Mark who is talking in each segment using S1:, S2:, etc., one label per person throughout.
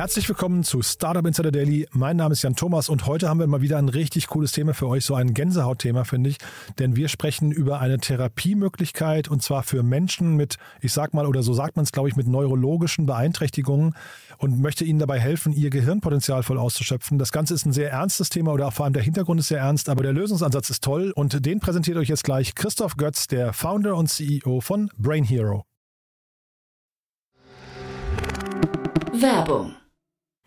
S1: Herzlich willkommen zu Startup Insider Daily. Mein Name ist Jan Thomas und heute haben wir mal wieder ein richtig cooles Thema für euch, so ein Gänsehautthema, finde ich. Denn wir sprechen über eine Therapiemöglichkeit und zwar für Menschen mit, ich sag mal, oder so sagt man es, glaube ich, mit neurologischen Beeinträchtigungen und möchte ihnen dabei helfen, ihr Gehirnpotenzial voll auszuschöpfen. Das Ganze ist ein sehr ernstes Thema oder vor allem der Hintergrund ist sehr ernst, aber der Lösungsansatz ist toll und den präsentiert euch jetzt gleich Christoph Götz, der Founder und CEO von Brain Hero.
S2: Werbung.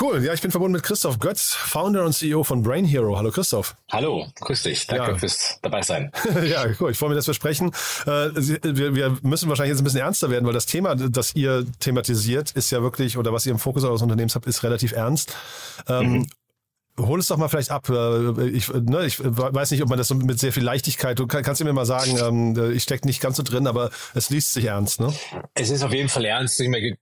S1: Cool, ja, ich bin verbunden mit Christoph Götz, Founder und CEO von Brain Hero. Hallo Christoph.
S3: Hallo, grüß dich. Danke
S1: Ja.
S3: fürs dabei sein.
S1: ja, cool. Ich freue mich, dass wir sprechen. Äh, wir, wir müssen wahrscheinlich jetzt ein bisschen ernster werden, weil das Thema, das ihr thematisiert, ist ja wirklich, oder was ihr im Fokus eures Unternehmens habt, ist relativ ernst. Ähm, Hol es doch mal vielleicht ab. Äh, Ich, ne, ich weiß nicht, ob man das so mit sehr viel Leichtigkeit, du kann- kannst du mir mal sagen, ähm, ich stecke nicht ganz so drin, aber es liest sich ernst, ne?
S3: Es ist auf jeden Fall ernst. Meine,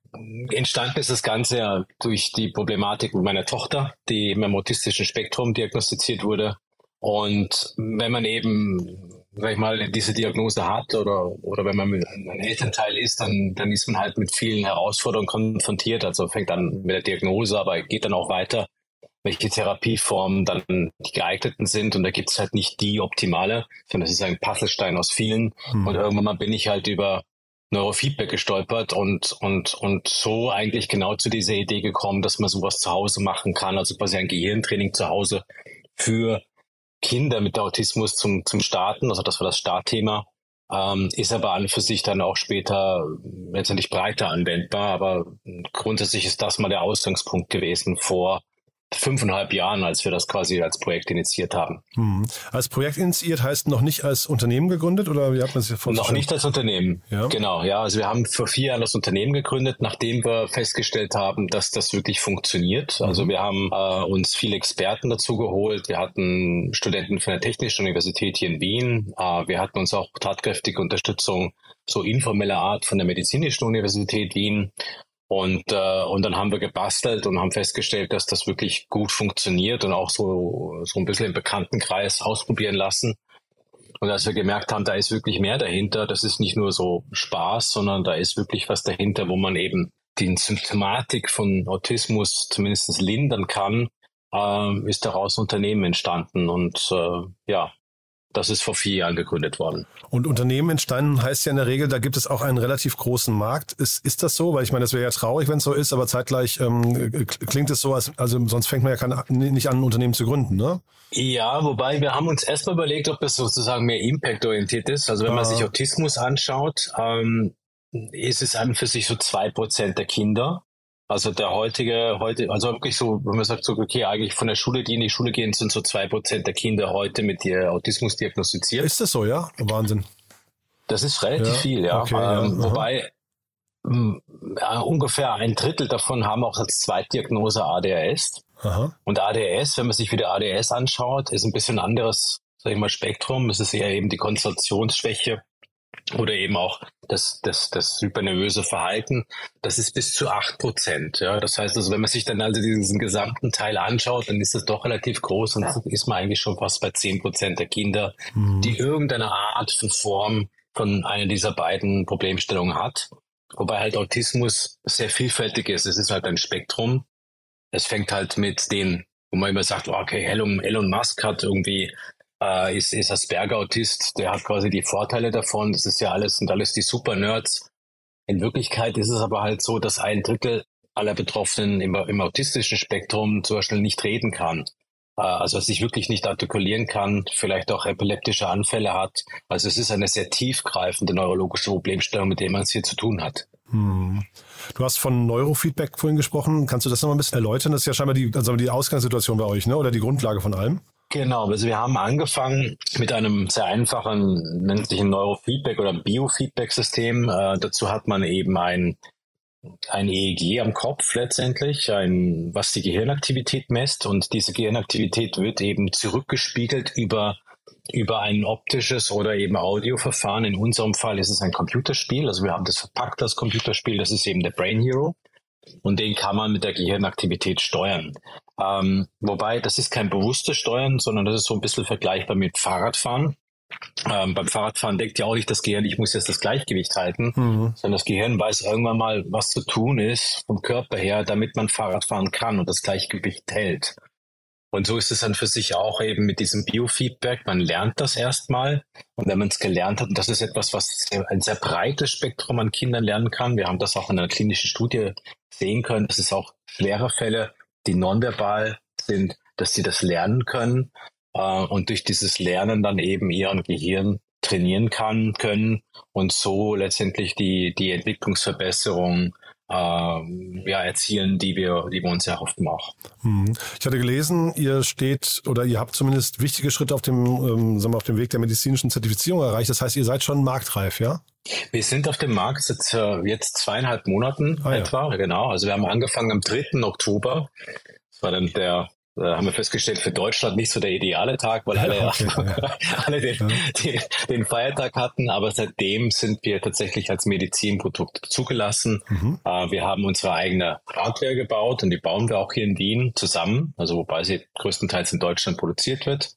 S3: entstanden ist das Ganze ja durch die Problematik mit meiner Tochter, die im autistischen Spektrum diagnostiziert wurde. Und wenn man eben, sag ich mal, diese Diagnose hat oder, oder wenn man ein Elternteil ist, dann, dann ist man halt mit vielen Herausforderungen konfrontiert. Also fängt an mit der Diagnose, aber geht dann auch weiter, welche Therapieformen dann die geeigneten sind. Und da gibt's halt nicht die optimale, sondern es ist ein Puzzlestein aus vielen.
S1: Hm.
S3: Und irgendwann mal bin ich halt über Neurofeedback gestolpert und, und, und so eigentlich genau zu dieser Idee gekommen, dass man sowas zu Hause machen kann, also quasi ein Gehirntraining zu Hause für Kinder mit Autismus zum, zum Starten. Also das war das Startthema. Ähm, ist aber an und für sich dann auch später letztendlich breiter anwendbar. Aber grundsätzlich ist das mal der Ausgangspunkt gewesen vor fünfeinhalb Jahren, als wir das quasi als Projekt initiiert haben.
S1: Hm. Als Projekt initiiert heißt noch nicht als Unternehmen gegründet oder wie hat man sich das
S3: Noch nicht als Unternehmen.
S1: Ja.
S3: Genau, ja. Also wir haben vor vier Jahren das Unternehmen gegründet, nachdem wir festgestellt haben, dass das wirklich funktioniert. Also wir haben äh, uns viele Experten dazu geholt. Wir hatten Studenten von der Technischen Universität hier in Wien. Äh, wir hatten uns auch tatkräftige Unterstützung so informeller Art von der Medizinischen Universität Wien. Und, äh, und dann haben wir gebastelt und haben festgestellt, dass das wirklich gut funktioniert und auch so, so ein bisschen im Bekanntenkreis ausprobieren lassen. Und als wir gemerkt haben, da ist wirklich mehr dahinter, das ist nicht nur so Spaß, sondern da ist wirklich was dahinter, wo man eben die Symptomatik von Autismus zumindest lindern kann, ähm, ist daraus ein Unternehmen entstanden. Und äh, ja, das ist vor vier Jahren gegründet worden.
S1: Und Unternehmen entstanden heißt ja in der Regel, da gibt es auch einen relativ großen Markt. Ist, ist das so? Weil ich meine, das wäre ja traurig, wenn es so ist, aber zeitgleich ähm, klingt es so, als, also sonst fängt man ja kein, nicht an, ein Unternehmen zu gründen, ne?
S3: Ja, wobei wir haben uns erstmal überlegt, ob es sozusagen mehr Impact-orientiert ist. Also wenn
S1: Ah.
S3: man sich Autismus anschaut, ähm, ist es an für sich so zwei Prozent der Kinder. Also der heutige, heute, also wirklich so, wenn man sagt so, okay, eigentlich von der Schule, die in die Schule gehen, sind so zwei Prozent der Kinder heute mit ihr Autismus diagnostiziert.
S1: Ist das so, ja? Wahnsinn.
S3: Das ist relativ
S1: Ja,
S3: viel, ja.
S1: okay, ja,
S3: ähm,
S1: aha.
S3: wobei mh, ja, ungefähr ein Drittel davon haben auch als Zweitdiagnose ADHS.
S1: Aha.
S3: Und ADS, wenn man sich wieder ADS anschaut, ist ein bisschen anderes, sag ich mal, Spektrum. Es ist eher eben die Konzentrationsschwäche oder eben auch das, das, das hypernervöse Verhalten. Das ist bis zu acht Prozent. Ja, das heißt also, wenn man sich dann also diesen gesamten Teil anschaut, dann ist das doch relativ groß und dann ist man eigentlich schon fast bei zehn Prozent der Kinder,
S1: Hm.
S3: die irgendeine Art von Form von einer dieser beiden Problemstellungen hat. Wobei halt Autismus sehr vielfältig ist. Es ist halt ein Spektrum. Es fängt halt mit den wo man immer sagt, okay, Elon, Elon Musk hat irgendwie äh, ist, ist Asperger-Autist, der hat quasi die Vorteile davon. Das ist ja alles und alles die Super-Nerds. In Wirklichkeit ist es aber halt so, dass ein Drittel aller Betroffenen im, im autistischen Spektrum zum Beispiel nicht reden kann. Äh, also sich wirklich nicht artikulieren kann, vielleicht auch epileptische Anfälle hat. Also es ist eine sehr tiefgreifende neurologische Problemstellung, mit der man es hier zu tun hat. Hm.
S1: Du hast von Neurofeedback vorhin gesprochen. Kannst du das nochmal ein bisschen erläutern? Das ist ja scheinbar die, also die Ausgangssituation bei euch, ne? oder die Grundlage von allem?
S3: Genau, also wir haben angefangen mit einem sehr einfachen, nennt sich ein Neurofeedback oder Biofeedback-System. Äh, dazu hat man eben ein, ein EEG am Kopf letztendlich, ein, was die Gehirnaktivität messt und diese Gehirnaktivität wird eben zurückgespiegelt über über ein optisches oder eben Audioverfahren. In unserem Fall ist es ein Computerspiel. Also wir haben das verpackt, das Computerspiel. Das ist eben der Brain Hero. Und den kann man mit der Gehirnaktivität steuern. Ähm, wobei, das ist kein bewusstes Steuern, sondern das ist so ein bisschen vergleichbar mit Fahrradfahren. Ähm, beim Fahrradfahren denkt ja auch nicht das Gehirn, ich muss jetzt das Gleichgewicht halten, mhm. sondern das Gehirn weiß irgendwann mal, was zu tun ist vom Körper her, damit man Fahrrad fahren kann und das Gleichgewicht hält. Und so ist es dann für sich auch eben mit diesem Biofeedback. Man lernt das erstmal. Und wenn man es gelernt hat, und das ist etwas, was ein sehr breites Spektrum an Kindern lernen kann. Wir haben das auch in einer klinischen Studie sehen können, dass es auch schwere Fälle, die nonverbal sind, dass sie das lernen können äh, und durch dieses Lernen dann eben ihren Gehirn trainieren kann, können und so letztendlich die, die Entwicklungsverbesserung ja, erzielen, die wir, die wir uns erhoffen auch.
S1: Hm. Ich hatte gelesen, ihr steht oder ihr habt zumindest wichtige Schritte auf dem, ähm, sagen wir, auf dem Weg der medizinischen Zertifizierung erreicht. Das heißt, ihr seid schon marktreif, ja?
S3: Wir sind auf dem Markt seit äh, jetzt zweieinhalb Monaten ah, etwa, ja. genau. Also wir haben angefangen am 3. Oktober. Das war dann der haben wir festgestellt, für Deutschland nicht so der ideale Tag, weil alle, okay, ja. alle den, ja. den, den, Feiertag hatten. Aber seitdem sind wir tatsächlich als Medizinprodukt zugelassen. Mhm. Äh, wir haben unsere eigene Hardware gebaut und die bauen wir auch hier in Wien zusammen, also wobei sie größtenteils in Deutschland produziert wird.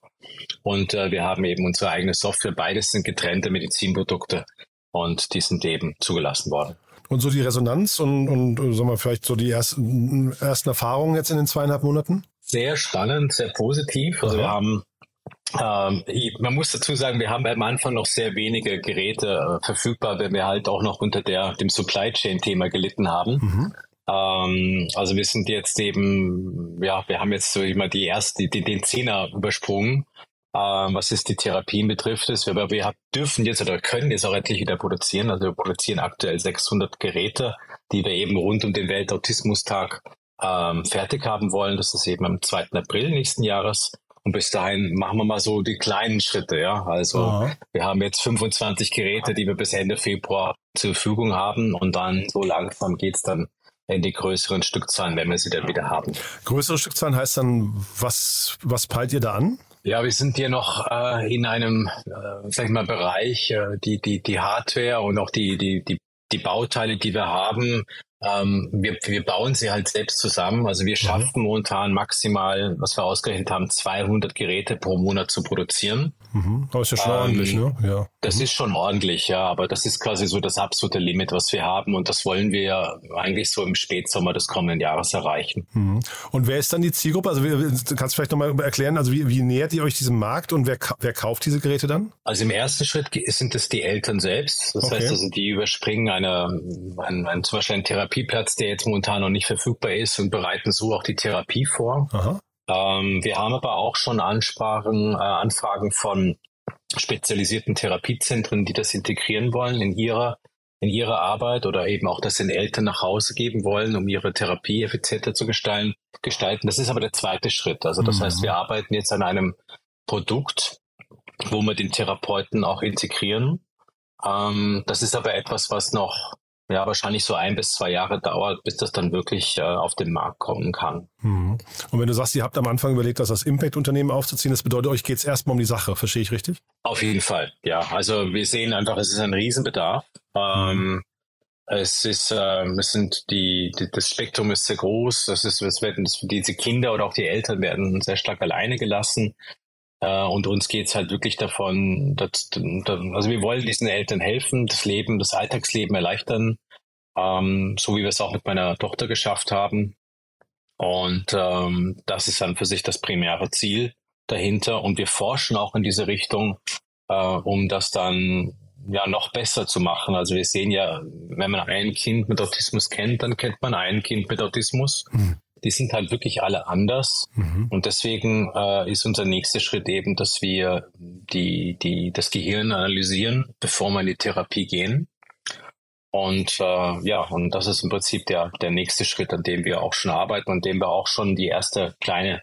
S3: Und äh, wir haben eben unsere eigene Software. Beides sind getrennte Medizinprodukte und die sind eben zugelassen worden.
S1: Und so die Resonanz und, und sagen wir, vielleicht so die ersten, ersten Erfahrungen jetzt in den zweieinhalb Monaten?
S3: Sehr spannend, sehr positiv. Also wir haben ähm, man muss dazu sagen, wir haben am Anfang noch sehr wenige Geräte äh, verfügbar, wenn wir halt auch noch unter der, dem Supply Chain Thema gelitten haben. Mhm. Ähm, also wir sind jetzt eben, ja, wir haben jetzt so immer die erste, die, den Zehner übersprungen. Ähm, was es die Therapien betrifft, ist, wir, wir dürfen jetzt oder können jetzt auch endlich wieder produzieren. Also wir produzieren aktuell 600 Geräte, die wir eben rund um den Weltautismustag ähm, fertig haben wollen. Das ist eben am 2. April nächsten Jahres. Und bis dahin machen wir mal so die kleinen Schritte, ja. Also Aha. wir haben jetzt 25 Geräte, die wir bis Ende Februar zur Verfügung haben und dann so langsam geht's dann in die größeren Stückzahlen, wenn wir sie dann wieder haben.
S1: Größere Stückzahlen heißt dann, was, was peilt ihr da an?
S3: Ja, wir sind hier noch äh, in einem, äh, sag ich mal, Bereich, äh, die, die, die Hardware und auch die, die, die, die Bauteile, die wir haben, ähm, wir, wir bauen sie halt selbst zusammen. Also wir mhm. schaffen mhm. momentan maximal, was wir ausgerechnet haben, 200 Geräte pro Monat zu produzieren.
S1: Mhm. Aber ist ja schon ähm, ordentlich, ne? Ja.
S3: Das mhm. ist schon ordentlich, ja. Aber das ist quasi so das absolute Limit, was wir haben. Und das wollen wir eigentlich so im Spätsommer des kommenden Jahres erreichen.
S1: Mhm. Und wer ist dann die Zielgruppe? Also kannst du vielleicht nochmal erklären, also wie, wie nähert ihr euch diesem Markt und wer, wer kauft diese Geräte dann?
S3: Also im ersten Schritt sind es die Eltern selbst. Das okay. heißt also, die überspringen eine, ein, ein, zum Beispiel einen Therapieplatz, der jetzt momentan noch nicht verfügbar ist und bereiten so auch die Therapie vor. Ähm, wir haben aber auch schon Ansprachen, äh, Anfragen von spezialisierten Therapiezentren, die das integrieren wollen in ihrer in ihrer Arbeit oder eben auch das den Eltern nach Hause geben wollen, um ihre Therapie effizienter zu gestalten. Das ist aber der zweite Schritt. Also das mhm. heißt, wir arbeiten jetzt an einem Produkt, wo wir den Therapeuten auch integrieren. Ähm, das ist aber etwas, was noch ja, wahrscheinlich so ein bis zwei Jahre dauert, bis das dann wirklich äh, auf den Markt kommen kann.
S1: Mhm. Und wenn du sagst, ihr habt am Anfang überlegt, das als Impact-Unternehmen aufzuziehen, das bedeutet, euch geht es erstmal um die Sache, verstehe ich richtig?
S3: Auf jeden Fall, ja. Also wir sehen einfach, es ist ein Riesenbedarf. Ähm, mhm. Es ist, äh, es sind die, die, das Spektrum ist sehr groß. Das ist, es werden diese Kinder oder auch die Eltern werden sehr stark alleine gelassen. Äh, und uns geht's halt wirklich davon, dass, also wir wollen diesen Eltern helfen, das Leben, das Alltagsleben erleichtern, ähm, so wie wir es auch mit meiner Tochter geschafft haben. Und ähm, das ist dann für sich das primäre Ziel dahinter. Und wir forschen auch in diese Richtung, äh, um das dann ja noch besser zu machen. Also wir sehen ja, wenn man ein Kind mit Autismus kennt, dann kennt man ein Kind mit Autismus. Mhm. Die sind halt wirklich alle anders. Mhm. Und deswegen äh, ist unser nächster Schritt eben, dass wir die, die, das Gehirn analysieren, bevor wir in die Therapie gehen. Und äh, ja, und das ist im Prinzip der, der nächste Schritt, an dem wir auch schon arbeiten und dem wir auch schon die erste kleine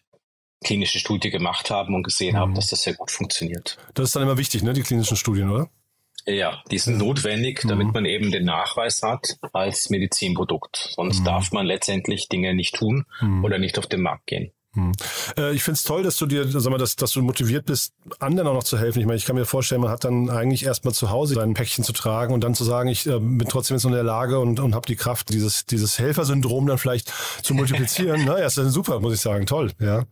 S3: klinische Studie gemacht haben und gesehen mhm. haben, dass das sehr gut funktioniert.
S1: Das ist dann immer wichtig, ne, die klinischen Studien, oder?
S3: Ja, die sind notwendig, damit mhm. man eben den Nachweis hat als Medizinprodukt. Sonst mhm. darf man letztendlich Dinge nicht tun mhm. oder nicht auf den Markt gehen.
S1: Hm. Äh, ich finde es toll, dass du dir, sag mal, dass, dass du motiviert bist, anderen auch noch zu helfen. Ich meine, ich kann mir vorstellen, man hat dann eigentlich erstmal zu Hause sein Päckchen zu tragen und dann zu sagen, ich äh, bin trotzdem jetzt in der Lage und, und habe die Kraft, dieses, dieses Helfersyndrom dann vielleicht zu multiplizieren. Na, ja, ist dann super, muss ich sagen. Toll, ja.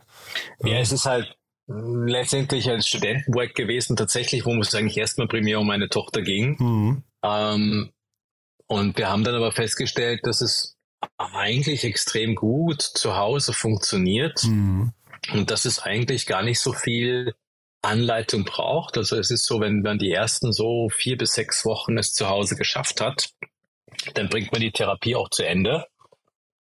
S3: Ja, es ist halt letztendlich ein Studentenprojekt gewesen, tatsächlich, wo es eigentlich erstmal primär um meine Tochter ging. Mhm. Ähm, und wir haben dann aber festgestellt, dass es eigentlich extrem gut zu Hause funktioniert mhm. und dass es eigentlich gar nicht so viel Anleitung braucht. Also es ist so, wenn man die ersten so vier bis sechs Wochen es zu Hause geschafft hat, dann bringt man die Therapie auch zu Ende.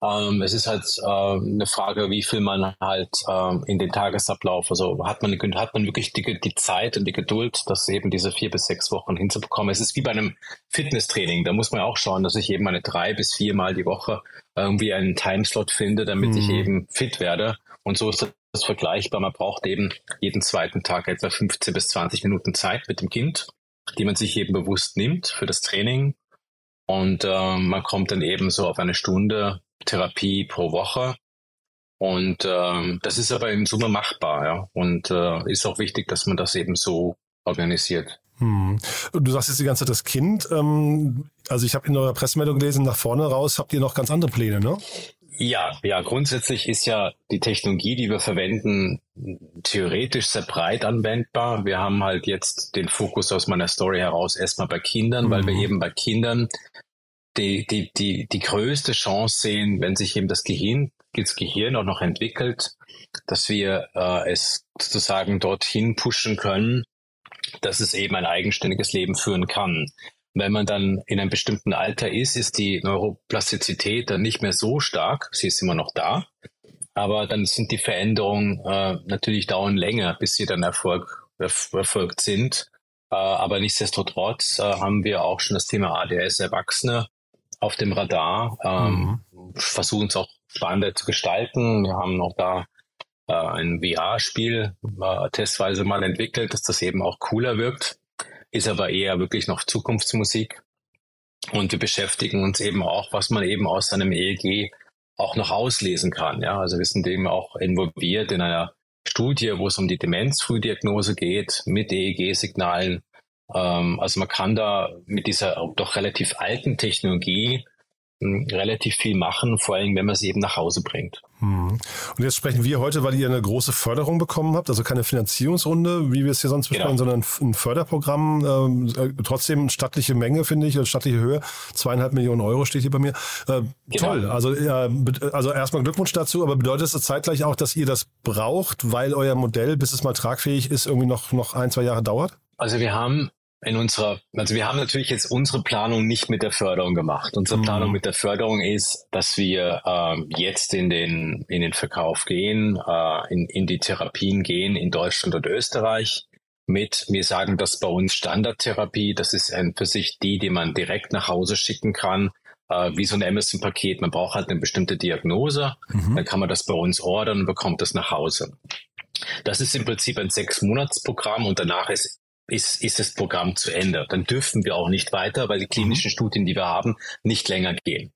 S3: Ähm, es ist halt äh, eine Frage, wie viel man halt ähm, in den Tagesablauf, also hat man, hat man wirklich die, die Zeit und die Geduld, das eben diese vier bis sechs Wochen hinzubekommen. Es ist wie bei einem Fitnesstraining, da muss man auch schauen, dass ich eben eine drei bis viermal die Woche irgendwie einen Timeslot finde, damit mhm. ich eben fit werde. Und so ist das vergleichbar. Man braucht eben jeden zweiten Tag etwa 15 bis 20 Minuten Zeit mit dem Kind, die man sich eben bewusst nimmt für das Training. Und äh, man kommt dann eben so auf eine Stunde Therapie pro Woche. Und ähm, das ist aber in Summe machbar, ja. Und äh, ist auch wichtig, dass man das eben so organisiert.
S1: Hm. Du sagst jetzt die ganze Zeit das Kind. Ähm, also ich habe in eurer Pressemeldung gelesen, nach vorne raus habt ihr noch ganz andere Pläne, ne?
S3: Ja, ja, grundsätzlich ist ja die Technologie, die wir verwenden, theoretisch sehr breit anwendbar. Wir haben halt jetzt den Fokus aus meiner Story heraus erstmal bei Kindern, mhm. weil wir mhm. eben bei Kindern die, die, die, die größte Chance sehen, wenn sich eben das Gehirn, das Gehirn auch noch entwickelt, dass wir äh, es sozusagen dorthin pushen können, dass es eben ein eigenständiges Leben führen kann. Wenn man dann in einem bestimmten Alter ist, ist die Neuroplastizität dann nicht mehr so stark. Sie ist immer noch da, aber dann sind die Veränderungen äh, natürlich dauern länger, bis sie dann Erfolg, erfolgt sind. Äh, aber nichtsdestotrotz äh, haben wir auch schon das Thema ADS Erwachsene auf dem Radar, ähm, mhm. versuchen es auch spannender zu gestalten. Wir haben noch da äh, ein VR-Spiel äh, testweise mal entwickelt, dass das eben auch cooler wirkt, ist aber eher wirklich noch Zukunftsmusik. Und wir beschäftigen uns eben auch, was man eben aus einem EEG auch noch auslesen kann. Ja, also wir sind eben auch involviert in einer Studie, wo es um die Demenzfrühdiagnose geht mit EEG-Signalen ähm, also man kann da mit dieser doch relativ alten Technologie hm, relativ viel machen, vor allem wenn man sie eben nach Hause bringt.
S1: Hm. Und jetzt sprechen wir heute, weil ihr eine große Förderung bekommen habt, also keine Finanzierungsrunde, wie wir es hier sonst besprechen, genau. sondern ein Förderprogramm, ähm, äh, trotzdem stattliche Menge, finde ich, stattliche Höhe, zweieinhalb Millionen Euro steht hier bei mir. Äh, genau. Toll, also, äh, also erstmal Glückwunsch dazu, aber bedeutet das zeitgleich auch, dass ihr das braucht, weil euer Modell, bis es mal tragfähig ist, irgendwie noch, noch ein, zwei Jahre dauert?
S3: Also wir haben in unserer, also wir haben natürlich jetzt unsere Planung nicht mit der Förderung gemacht. Unsere mhm. Planung mit der Förderung ist, dass wir äh, jetzt in den, in den Verkauf gehen, äh, in, in die Therapien gehen in Deutschland und Österreich mit, wir sagen das bei uns Standardtherapie, das ist ein, für sich die, die man direkt nach Hause schicken kann, äh, wie so ein Amazon-Paket. Man braucht halt eine bestimmte Diagnose, mhm. dann kann man das bei uns ordern und bekommt das nach Hause. Das ist im Prinzip ein Sechs-Monats-Programm und danach ist ist, ist das Programm zu Ende. Dann dürfen wir auch nicht weiter, weil die klinischen mhm. Studien, die wir haben, nicht länger gehen.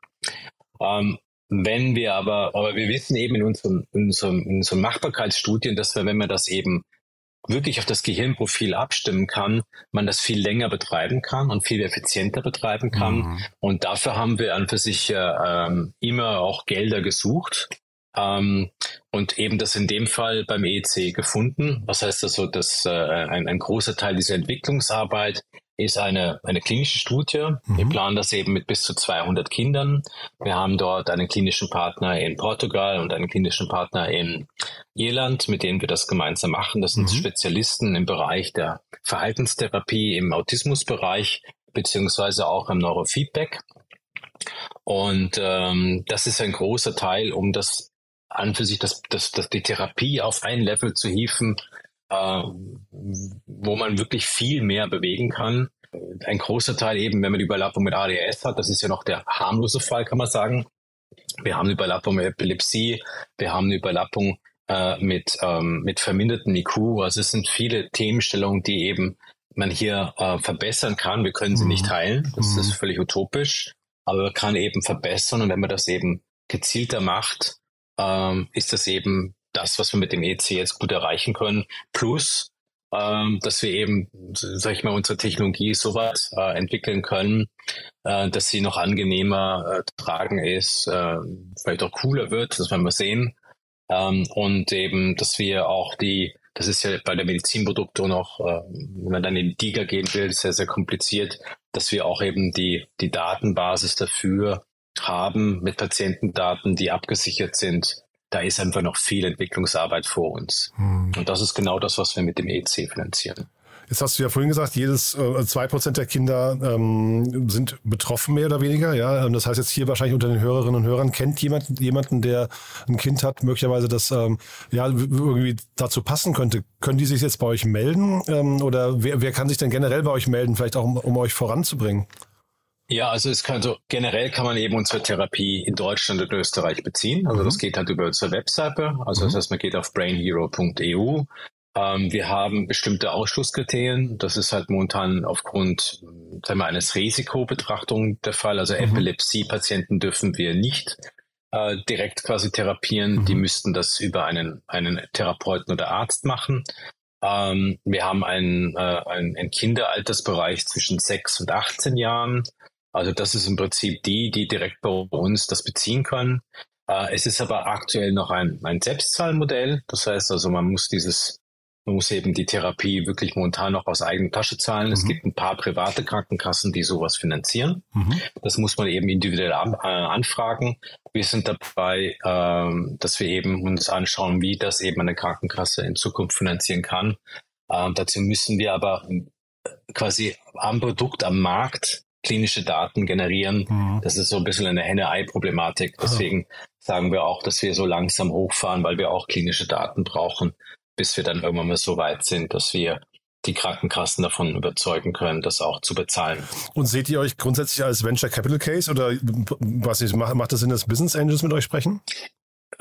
S3: Ähm, wenn wir aber, aber wir wissen eben in unseren, in unseren, in unseren Machbarkeitsstudien, dass wir, wenn wir das eben wirklich auf das Gehirnprofil abstimmen kann, man das viel länger betreiben kann und viel effizienter betreiben kann. Mhm. Und dafür haben wir an für sich äh, ähm, immer auch Gelder gesucht. Ähm, und eben das in dem Fall beim EEC gefunden. Was heißt also, dass äh, ein, ein großer Teil dieser Entwicklungsarbeit ist eine, eine klinische Studie. Mhm. Wir planen das eben mit bis zu 200 Kindern. Wir haben dort einen klinischen Partner in Portugal und einen klinischen Partner in Irland, mit denen wir das gemeinsam machen. Das sind mhm. Spezialisten im Bereich der Verhaltenstherapie, im Autismusbereich, beziehungsweise auch im Neurofeedback. Und ähm, das ist ein großer Teil, um das an für sich das, das, das die Therapie auf ein Level zu hieven, äh, wo man wirklich viel mehr bewegen kann. Ein großer Teil eben, wenn man die Überlappung mit ADS hat, das ist ja noch der harmlose Fall, kann man sagen. Wir haben eine Überlappung mit Epilepsie, wir haben eine Überlappung äh, mit, ähm, mit verminderten IQ. Also es sind viele Themenstellungen, die eben man hier äh, verbessern kann. Wir können sie mhm. nicht heilen, das mhm. ist völlig utopisch, aber man kann eben verbessern und wenn man das eben gezielter macht, ähm, ist das eben das, was wir mit dem EC jetzt gut erreichen können. Plus, ähm, dass wir eben, sag ich mal, unsere Technologie so weit äh, entwickeln können, äh, dass sie noch angenehmer äh, tragen ist, äh, vielleicht auch cooler wird, das werden wir sehen. Ähm, und eben, dass wir auch die, das ist ja bei der Medizinprodukte noch, äh, wenn man dann in die DIGA gehen will, sehr, sehr kompliziert, dass wir auch eben die, die Datenbasis dafür haben mit Patientendaten, die abgesichert sind, da ist einfach noch viel Entwicklungsarbeit vor uns. Hm. Und das ist genau das, was wir mit dem EC finanzieren.
S1: Jetzt hast du ja vorhin gesagt, jedes äh, zwei äh, Prozent der Kinder ähm, sind betroffen, mehr oder weniger. Ja, das heißt jetzt hier wahrscheinlich unter den Hörerinnen und Hörern kennt jemand jemanden, der ein Kind hat, möglicherweise das ähm, ja irgendwie dazu passen könnte. Können die sich jetzt bei euch melden ähm, oder wer, wer kann sich denn generell bei euch melden, vielleicht auch um, um euch voranzubringen?
S3: Ja, also es kann so generell kann man eben unsere Therapie in Deutschland und Österreich beziehen. Also mhm. das geht halt über unsere Webseite. Also mhm. das heißt, man geht auf brainhero.eu. Ähm, wir haben bestimmte Ausschlusskriterien. Das ist halt momentan aufgrund sagen wir, eines Risikobetrachtung der Fall. Also mhm. Epilepsie-Patienten dürfen wir nicht äh, direkt quasi therapieren. Mhm. Die müssten das über einen, einen Therapeuten oder Arzt machen. Ähm, wir haben einen, äh, einen, einen Kinderaltersbereich zwischen 6 und 18 Jahren. Also das ist im Prinzip die, die direkt bei uns das beziehen können. Äh, es ist aber aktuell noch ein, ein Selbstzahlmodell. Das heißt also, man muss dieses, man muss eben die Therapie wirklich momentan noch aus eigener Tasche zahlen. Mhm. Es gibt ein paar private Krankenkassen, die sowas finanzieren. Mhm. Das muss man eben individuell an, äh, anfragen. Wir sind dabei, äh, dass wir eben uns anschauen, wie das eben eine Krankenkasse in Zukunft finanzieren kann. Äh, dazu müssen wir aber quasi am Produkt, am Markt klinische Daten generieren. Mhm. Das ist so ein bisschen eine Henne-Ei-Problematik. Ah. Deswegen oh. sagen wir auch, dass wir so langsam hochfahren, weil wir auch klinische Daten brauchen, bis wir dann irgendwann mal so weit sind, dass wir die Krankenkassen davon überzeugen können, das auch zu bezahlen.
S1: Und seht ihr euch grundsätzlich als Venture Capital Case oder was ist, macht das Sinn, dass Business Angels mit euch sprechen?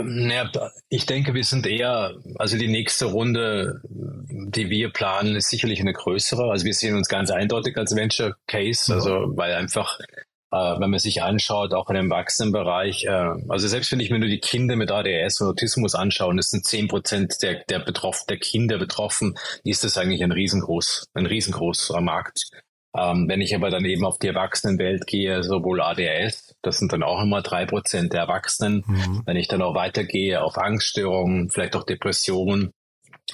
S3: Naja, ich denke, wir sind eher, also die nächste Runde, die wir planen, ist sicherlich eine größere. Also wir sehen uns ganz eindeutig als Venture Case, also weil einfach, äh, wenn man sich anschaut, auch in dem Erwachsenenbereich, äh, also selbst wenn ich mir nur die Kinder mit ADS und Autismus anschaue, es sind zehn Prozent der, der, betroffen, der Kinder betroffen, ist das eigentlich ein riesengroß, ein riesengroßer Markt. Ähm, wenn ich aber dann eben auf die Erwachsenenwelt gehe, sowohl ADS, das sind dann auch immer drei Prozent der Erwachsenen. Mhm. Wenn ich dann auch weitergehe auf Angststörungen, vielleicht auch Depressionen,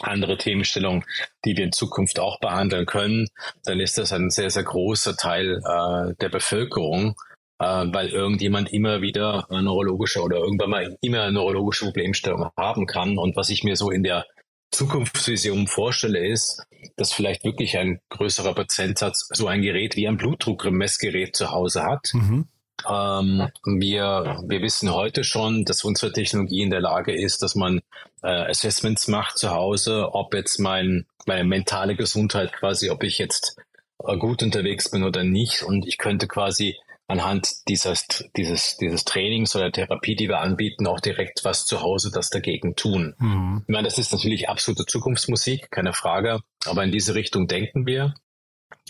S3: andere Themenstellungen, die wir in Zukunft auch behandeln können, dann ist das ein sehr, sehr großer Teil äh, der Bevölkerung, äh, weil irgendjemand immer wieder neurologische oder irgendwann mal immer eine neurologische Problemstellung haben kann. Und was ich mir so in der Zukunftsvision vorstelle, ist, dass vielleicht wirklich ein größerer Prozentsatz so ein Gerät wie ein Blutdruckmessgerät zu Hause hat. Mhm. Ähm, wir, wir wissen heute schon, dass unsere Technologie in der Lage ist, dass man äh, Assessments macht zu Hause, ob jetzt mein, meine mentale Gesundheit quasi, ob ich jetzt äh, gut unterwegs bin oder nicht. Und ich könnte quasi anhand dieses, dieses, dieses Trainings oder Therapie, die wir anbieten, auch direkt was zu Hause das dagegen tun. Mhm. Ich meine, das ist natürlich absolute Zukunftsmusik, keine Frage, aber in diese Richtung denken wir.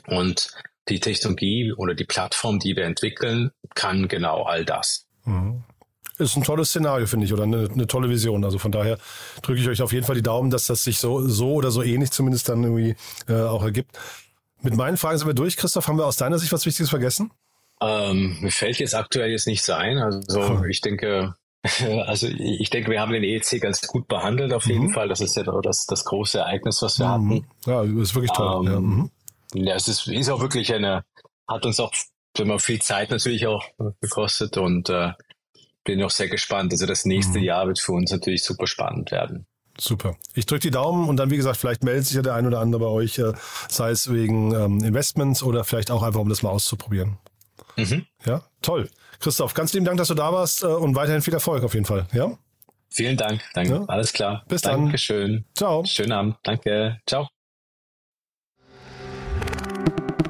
S3: Und die Technologie oder die Plattform, die wir entwickeln, kann genau all das.
S1: Mhm. Ist ein tolles Szenario, finde ich, oder eine, eine, tolle Vision. Also von daher drücke ich euch auf jeden Fall die Daumen, dass das sich so, so oder so ähnlich zumindest dann irgendwie äh, auch ergibt. Mit meinen Fragen sind wir durch. Christoph, haben wir aus deiner Sicht was Wichtiges vergessen?
S3: Ähm, mir fällt jetzt aktuell jetzt nicht ein. Also hm. ich denke, also ich denke, wir haben den EEC ganz gut behandelt auf jeden mhm. Fall. Das ist ja das, das große Ereignis, was wir mhm. hatten.
S1: Ja, ist wirklich toll. Ähm, ja. Mhm.
S3: Ja, es ist, ist auch wirklich eine, hat uns auch immer viel Zeit natürlich auch gekostet und äh, bin auch sehr gespannt. Also das nächste mhm. Jahr wird für uns natürlich super spannend werden.
S1: Super. Ich drücke die Daumen und dann, wie gesagt, vielleicht meldet sich ja der ein oder andere bei euch, äh, sei es wegen ähm, Investments oder vielleicht auch einfach, um das mal auszuprobieren. Mhm. Ja, toll. Christoph, ganz lieben Dank, dass du da warst äh, und weiterhin viel Erfolg auf jeden Fall. Ja?
S3: Vielen Dank. Danke. Ja? Alles klar.
S1: Bis dann.
S3: Dankeschön.
S1: Ciao.
S3: Schönen Abend. Danke. Ciao.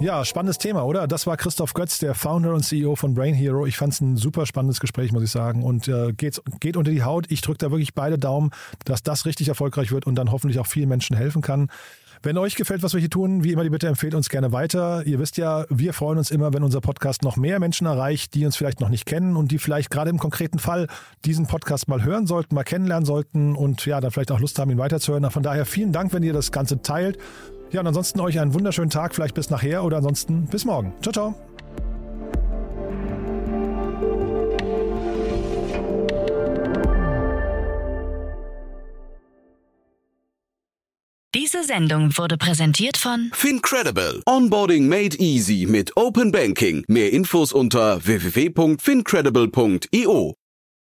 S1: Ja, spannendes Thema, oder? Das war Christoph Götz, der Founder und CEO von Brain Hero. Ich fand es ein super spannendes Gespräch, muss ich sagen. Und äh, geht, geht unter die Haut. Ich drücke da wirklich beide Daumen, dass das richtig erfolgreich wird und dann hoffentlich auch vielen Menschen helfen kann. Wenn euch gefällt, was wir hier tun, wie immer die Bitte empfehlt uns gerne weiter. Ihr wisst ja, wir freuen uns immer, wenn unser Podcast noch mehr Menschen erreicht, die uns vielleicht noch nicht kennen und die vielleicht gerade im konkreten Fall diesen Podcast mal hören sollten, mal kennenlernen sollten und ja, dann vielleicht auch Lust haben, ihn weiterzuhören. Von daher vielen Dank, wenn ihr das Ganze teilt ja, und ansonsten euch einen wunderschönen Tag, vielleicht bis nachher oder ansonsten bis morgen. Ciao, ciao.
S2: Diese Sendung wurde präsentiert von
S4: Fincredible. Onboarding made easy mit Open Banking. Mehr Infos unter www.fincredible.io.